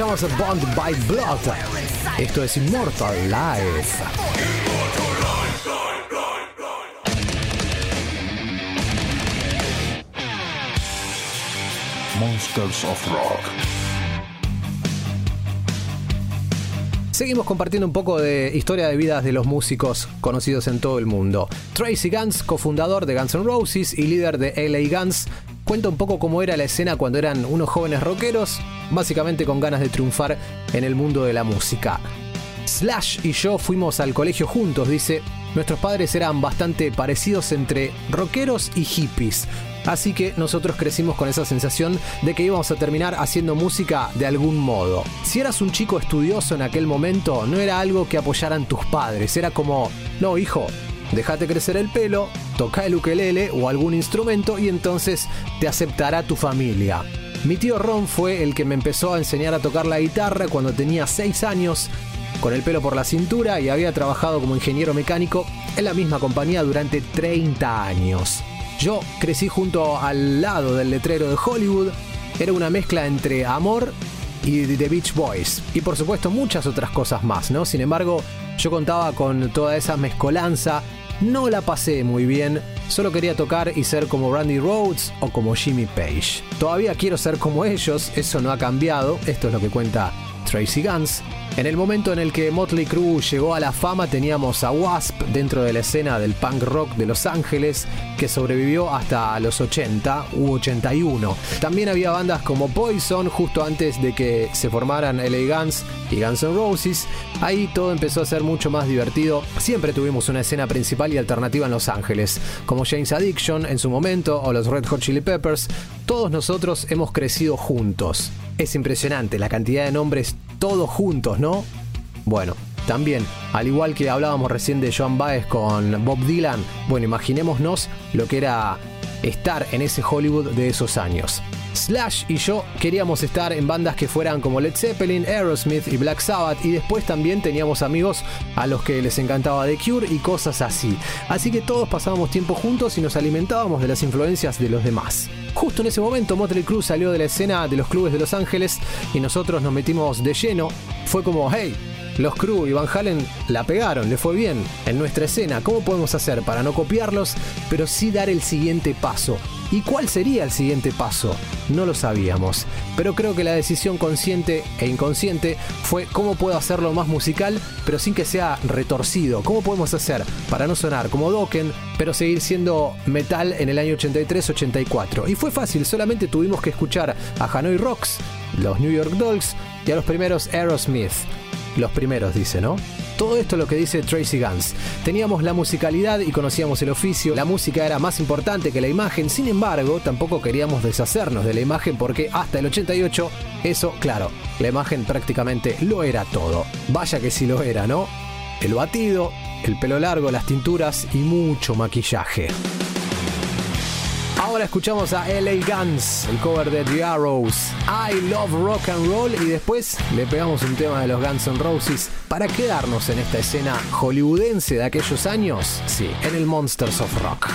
Escuchamos a Bond by Blood. Esto es Immortal Life. Monsters of Rock. Seguimos compartiendo un poco de historia de vidas de los músicos conocidos en todo el mundo. Tracy Guns, cofundador de Guns N' Roses y líder de LA Guns, cuenta un poco cómo era la escena cuando eran unos jóvenes rockeros, básicamente con ganas de triunfar en el mundo de la música. Slash y yo fuimos al colegio juntos, dice. Nuestros padres eran bastante parecidos entre rockeros y hippies. Así que nosotros crecimos con esa sensación de que íbamos a terminar haciendo música de algún modo. Si eras un chico estudioso en aquel momento, no era algo que apoyaran tus padres. Era como, no hijo, déjate crecer el pelo, toca el ukelele o algún instrumento y entonces te aceptará tu familia. Mi tío Ron fue el que me empezó a enseñar a tocar la guitarra cuando tenía 6 años, con el pelo por la cintura y había trabajado como ingeniero mecánico en la misma compañía durante 30 años. Yo crecí junto al lado del letrero de Hollywood, era una mezcla entre amor y The Beach Boys, y por supuesto muchas otras cosas más, ¿no? Sin embargo, yo contaba con toda esa mezcolanza, no la pasé muy bien, solo quería tocar y ser como Randy Rhodes o como Jimmy Page. Todavía quiero ser como ellos, eso no ha cambiado, esto es lo que cuenta Tracy Guns. En el momento en el que Motley Crue llegó a la fama teníamos a Wasp dentro de la escena del punk rock de Los Ángeles que sobrevivió hasta los 80 u 81. También había bandas como Poison justo antes de que se formaran LA Guns y Guns N' Roses. Ahí todo empezó a ser mucho más divertido. Siempre tuvimos una escena principal y alternativa en Los Ángeles, como James Addiction en su momento o los Red Hot Chili Peppers. Todos nosotros hemos crecido juntos. Es impresionante la cantidad de nombres todos juntos, ¿no? Bueno, también, al igual que hablábamos recién de Joan Baez con Bob Dylan, bueno, imaginémonos lo que era estar en ese Hollywood de esos años. Slash y yo queríamos estar en bandas que fueran como Led Zeppelin, Aerosmith y Black Sabbath y después también teníamos amigos a los que les encantaba The Cure y cosas así. Así que todos pasábamos tiempo juntos y nos alimentábamos de las influencias de los demás. Justo en ese momento Motley Crue salió de la escena de los clubes de Los Ángeles y nosotros nos metimos de lleno. Fue como, hey, los Crue y Van Halen la pegaron, le fue bien en nuestra escena. ¿Cómo podemos hacer para no copiarlos, pero sí dar el siguiente paso? ¿Y cuál sería el siguiente paso? No lo sabíamos, pero creo que la decisión consciente e inconsciente fue cómo puedo hacerlo más musical, pero sin que sea retorcido. ¿Cómo podemos hacer para no sonar como Dokken, pero seguir siendo metal en el año 83-84? Y fue fácil, solamente tuvimos que escuchar a Hanoi Rocks, los New York Dolls y a los primeros Aerosmith. Los primeros, dice, ¿no? Todo esto es lo que dice Tracy Guns. Teníamos la musicalidad y conocíamos el oficio, la música era más importante que la imagen, sin embargo, tampoco queríamos deshacernos de la imagen porque hasta el 88, eso, claro, la imagen prácticamente lo era todo. Vaya que sí lo era, ¿no? El batido, el pelo largo, las tinturas y mucho maquillaje. Ahora escuchamos a LA Guns, el cover de The Arrows, I Love Rock and Roll y después le pegamos un tema de los Guns N' Roses para quedarnos en esta escena hollywoodense de aquellos años, sí, en el Monsters of Rock.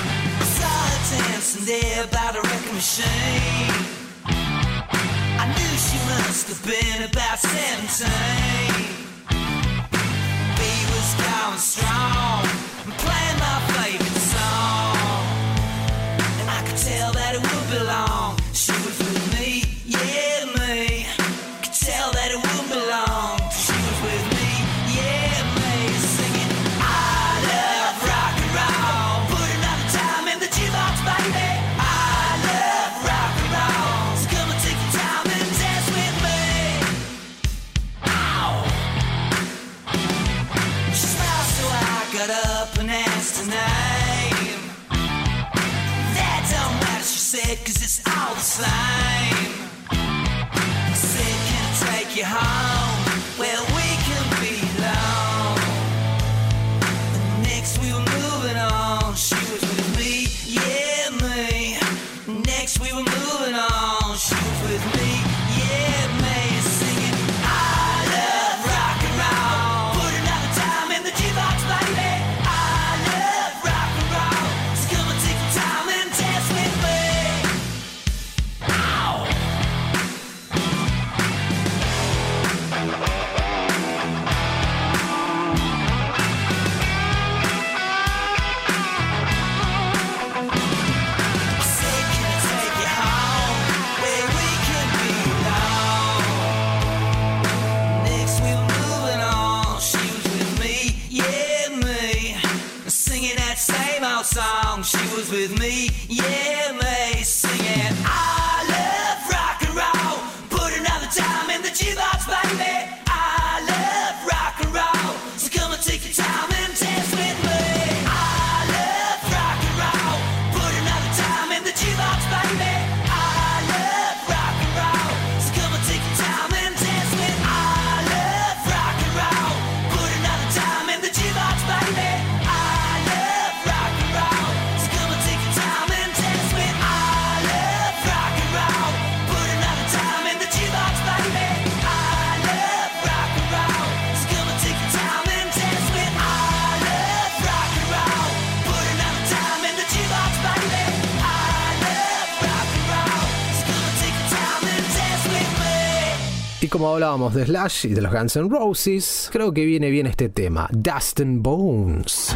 hablábamos de Slash y de los Guns N' Roses, creo que viene bien este tema, Dust and Bones.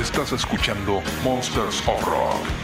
Estás escuchando Monsters of Rock.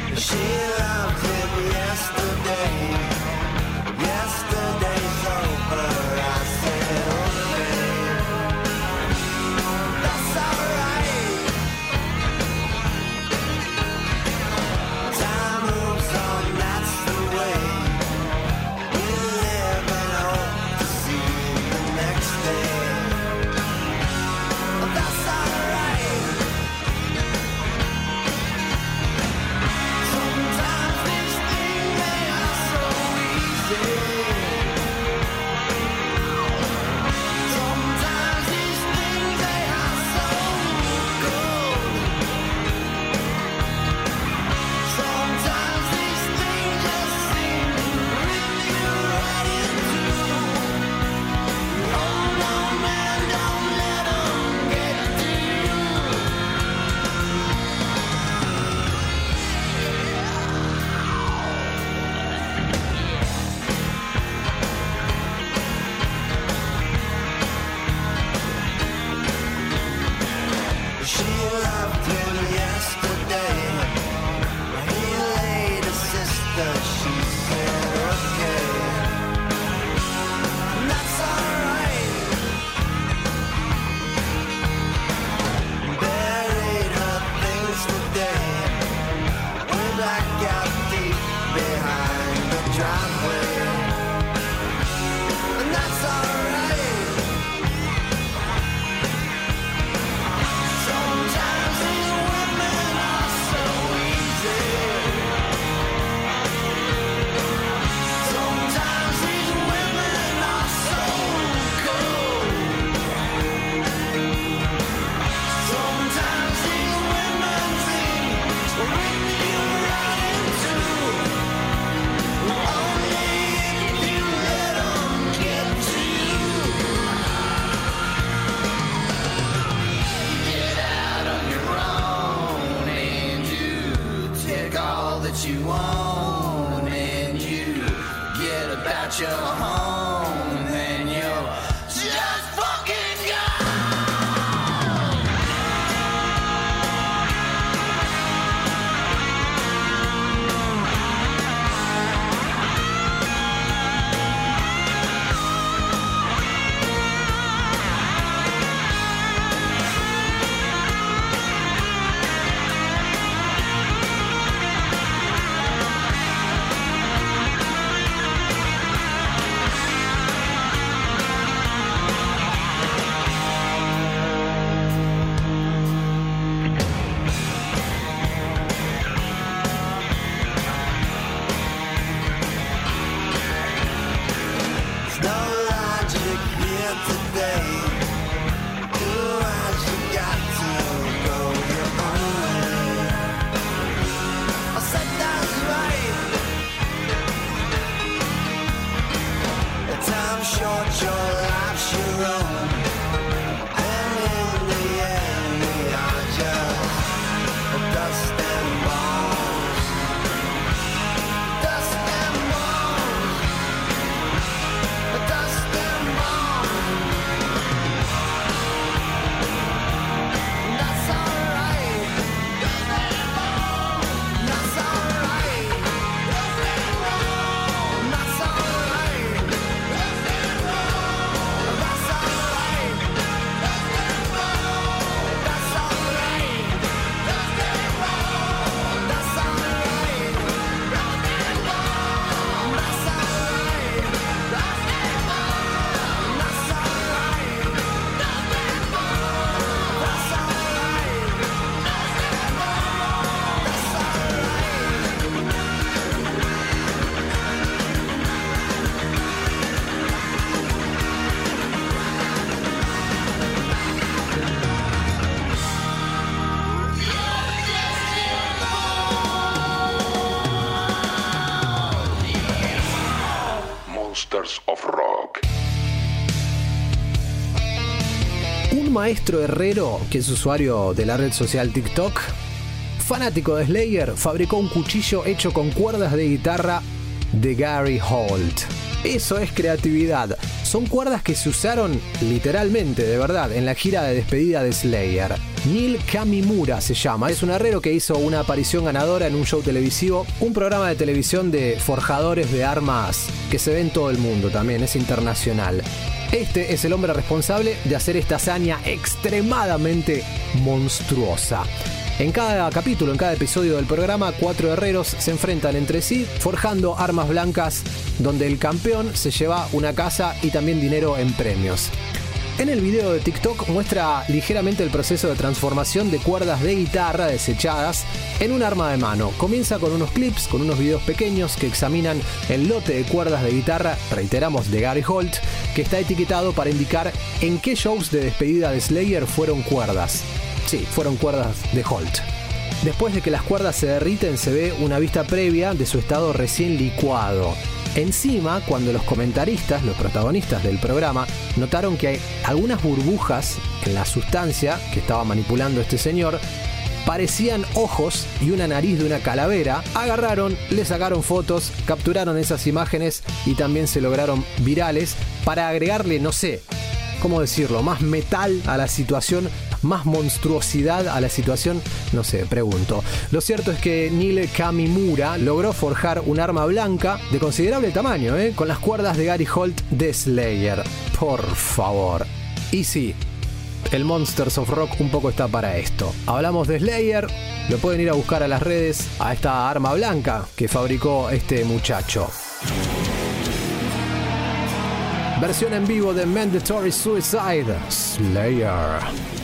Maestro Herrero, que es usuario de la red social TikTok, fanático de Slayer, fabricó un cuchillo hecho con cuerdas de guitarra de Gary Holt. Eso es creatividad. Son cuerdas que se usaron literalmente, de verdad, en la gira de despedida de Slayer. Neil Kamimura se llama. Es un herrero que hizo una aparición ganadora en un show televisivo, un programa de televisión de forjadores de armas que se ve en todo el mundo también, es internacional. Este es el hombre responsable de hacer esta hazaña extremadamente monstruosa. En cada capítulo, en cada episodio del programa, cuatro herreros se enfrentan entre sí forjando armas blancas donde el campeón se lleva una casa y también dinero en premios. En el video de TikTok muestra ligeramente el proceso de transformación de cuerdas de guitarra desechadas en un arma de mano. Comienza con unos clips, con unos videos pequeños que examinan el lote de cuerdas de guitarra, reiteramos, de Gary Holt, que está etiquetado para indicar en qué shows de despedida de Slayer fueron cuerdas. Sí, fueron cuerdas de Holt. Después de que las cuerdas se derriten se ve una vista previa de su estado recién licuado. Encima, cuando los comentaristas, los protagonistas del programa, notaron que hay algunas burbujas en la sustancia que estaba manipulando este señor, parecían ojos y una nariz de una calavera, agarraron, le sacaron fotos, capturaron esas imágenes y también se lograron virales para agregarle, no sé, ¿cómo decirlo?, más metal a la situación, más monstruosidad a la situación, no sé, pregunto. Lo cierto es que Neil Kamimura logró forjar un arma blanca de considerable tamaño, ¿eh? con las cuerdas de Gary Holt de Slayer. Por favor. Y sí, el Monsters of Rock un poco está para esto. Hablamos de Slayer, lo pueden ir a buscar a las redes, a esta arma blanca que fabricó este muchacho. Versión en vivo de Mandatory Suicide, Slayer.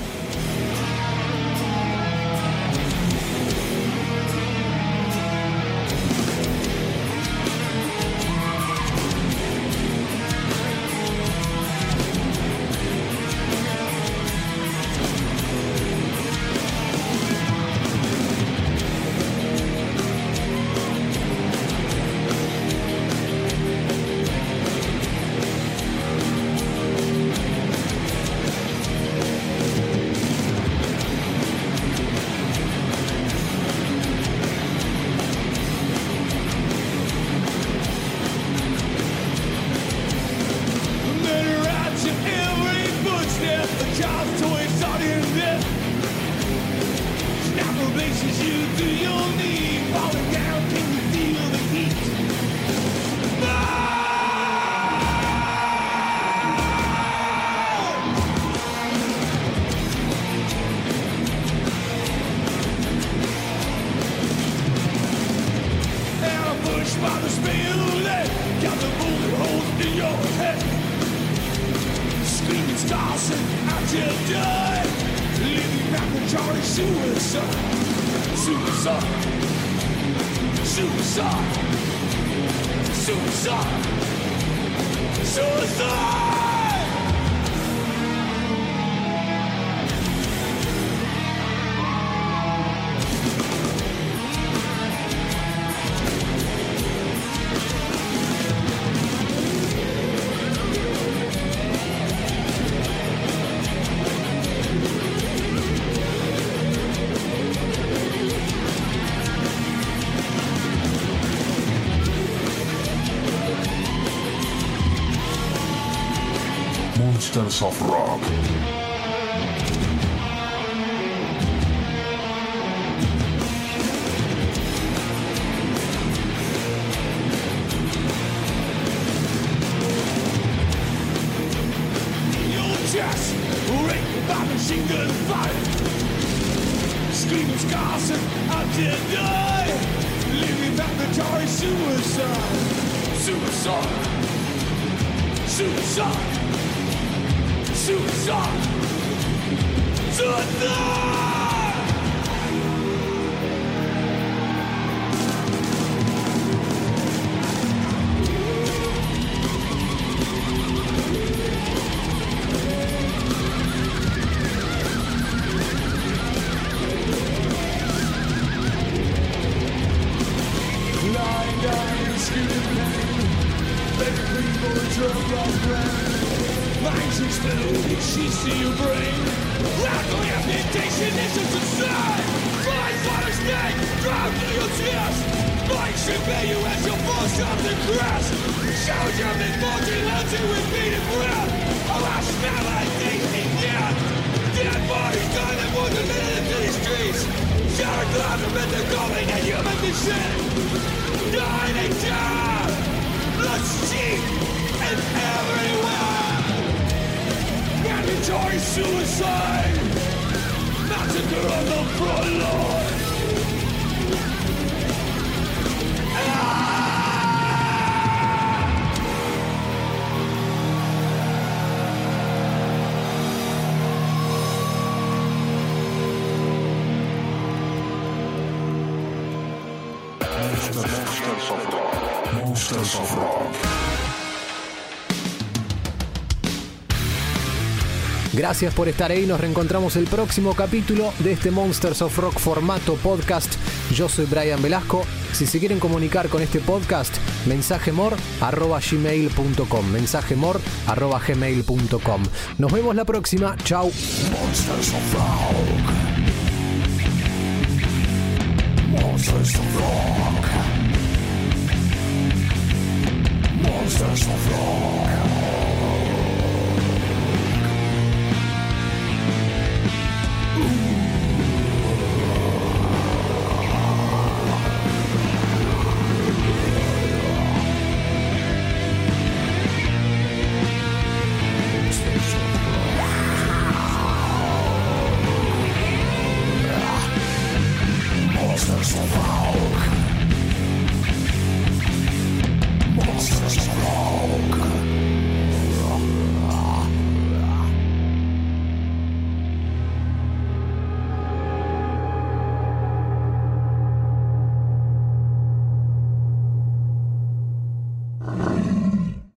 Monsters of Rock. Of Rock. Gracias por estar ahí, nos reencontramos el próximo capítulo de este Monsters of Rock formato podcast. Yo soy Brian Velasco. Si se quieren comunicar con este podcast, mensajemor arroba gmail.com. Mensajemor arroba gmail.com. Nos vemos la próxima. Chau. Monsters of Rock. Monsters of Rock. Monsters of Rock.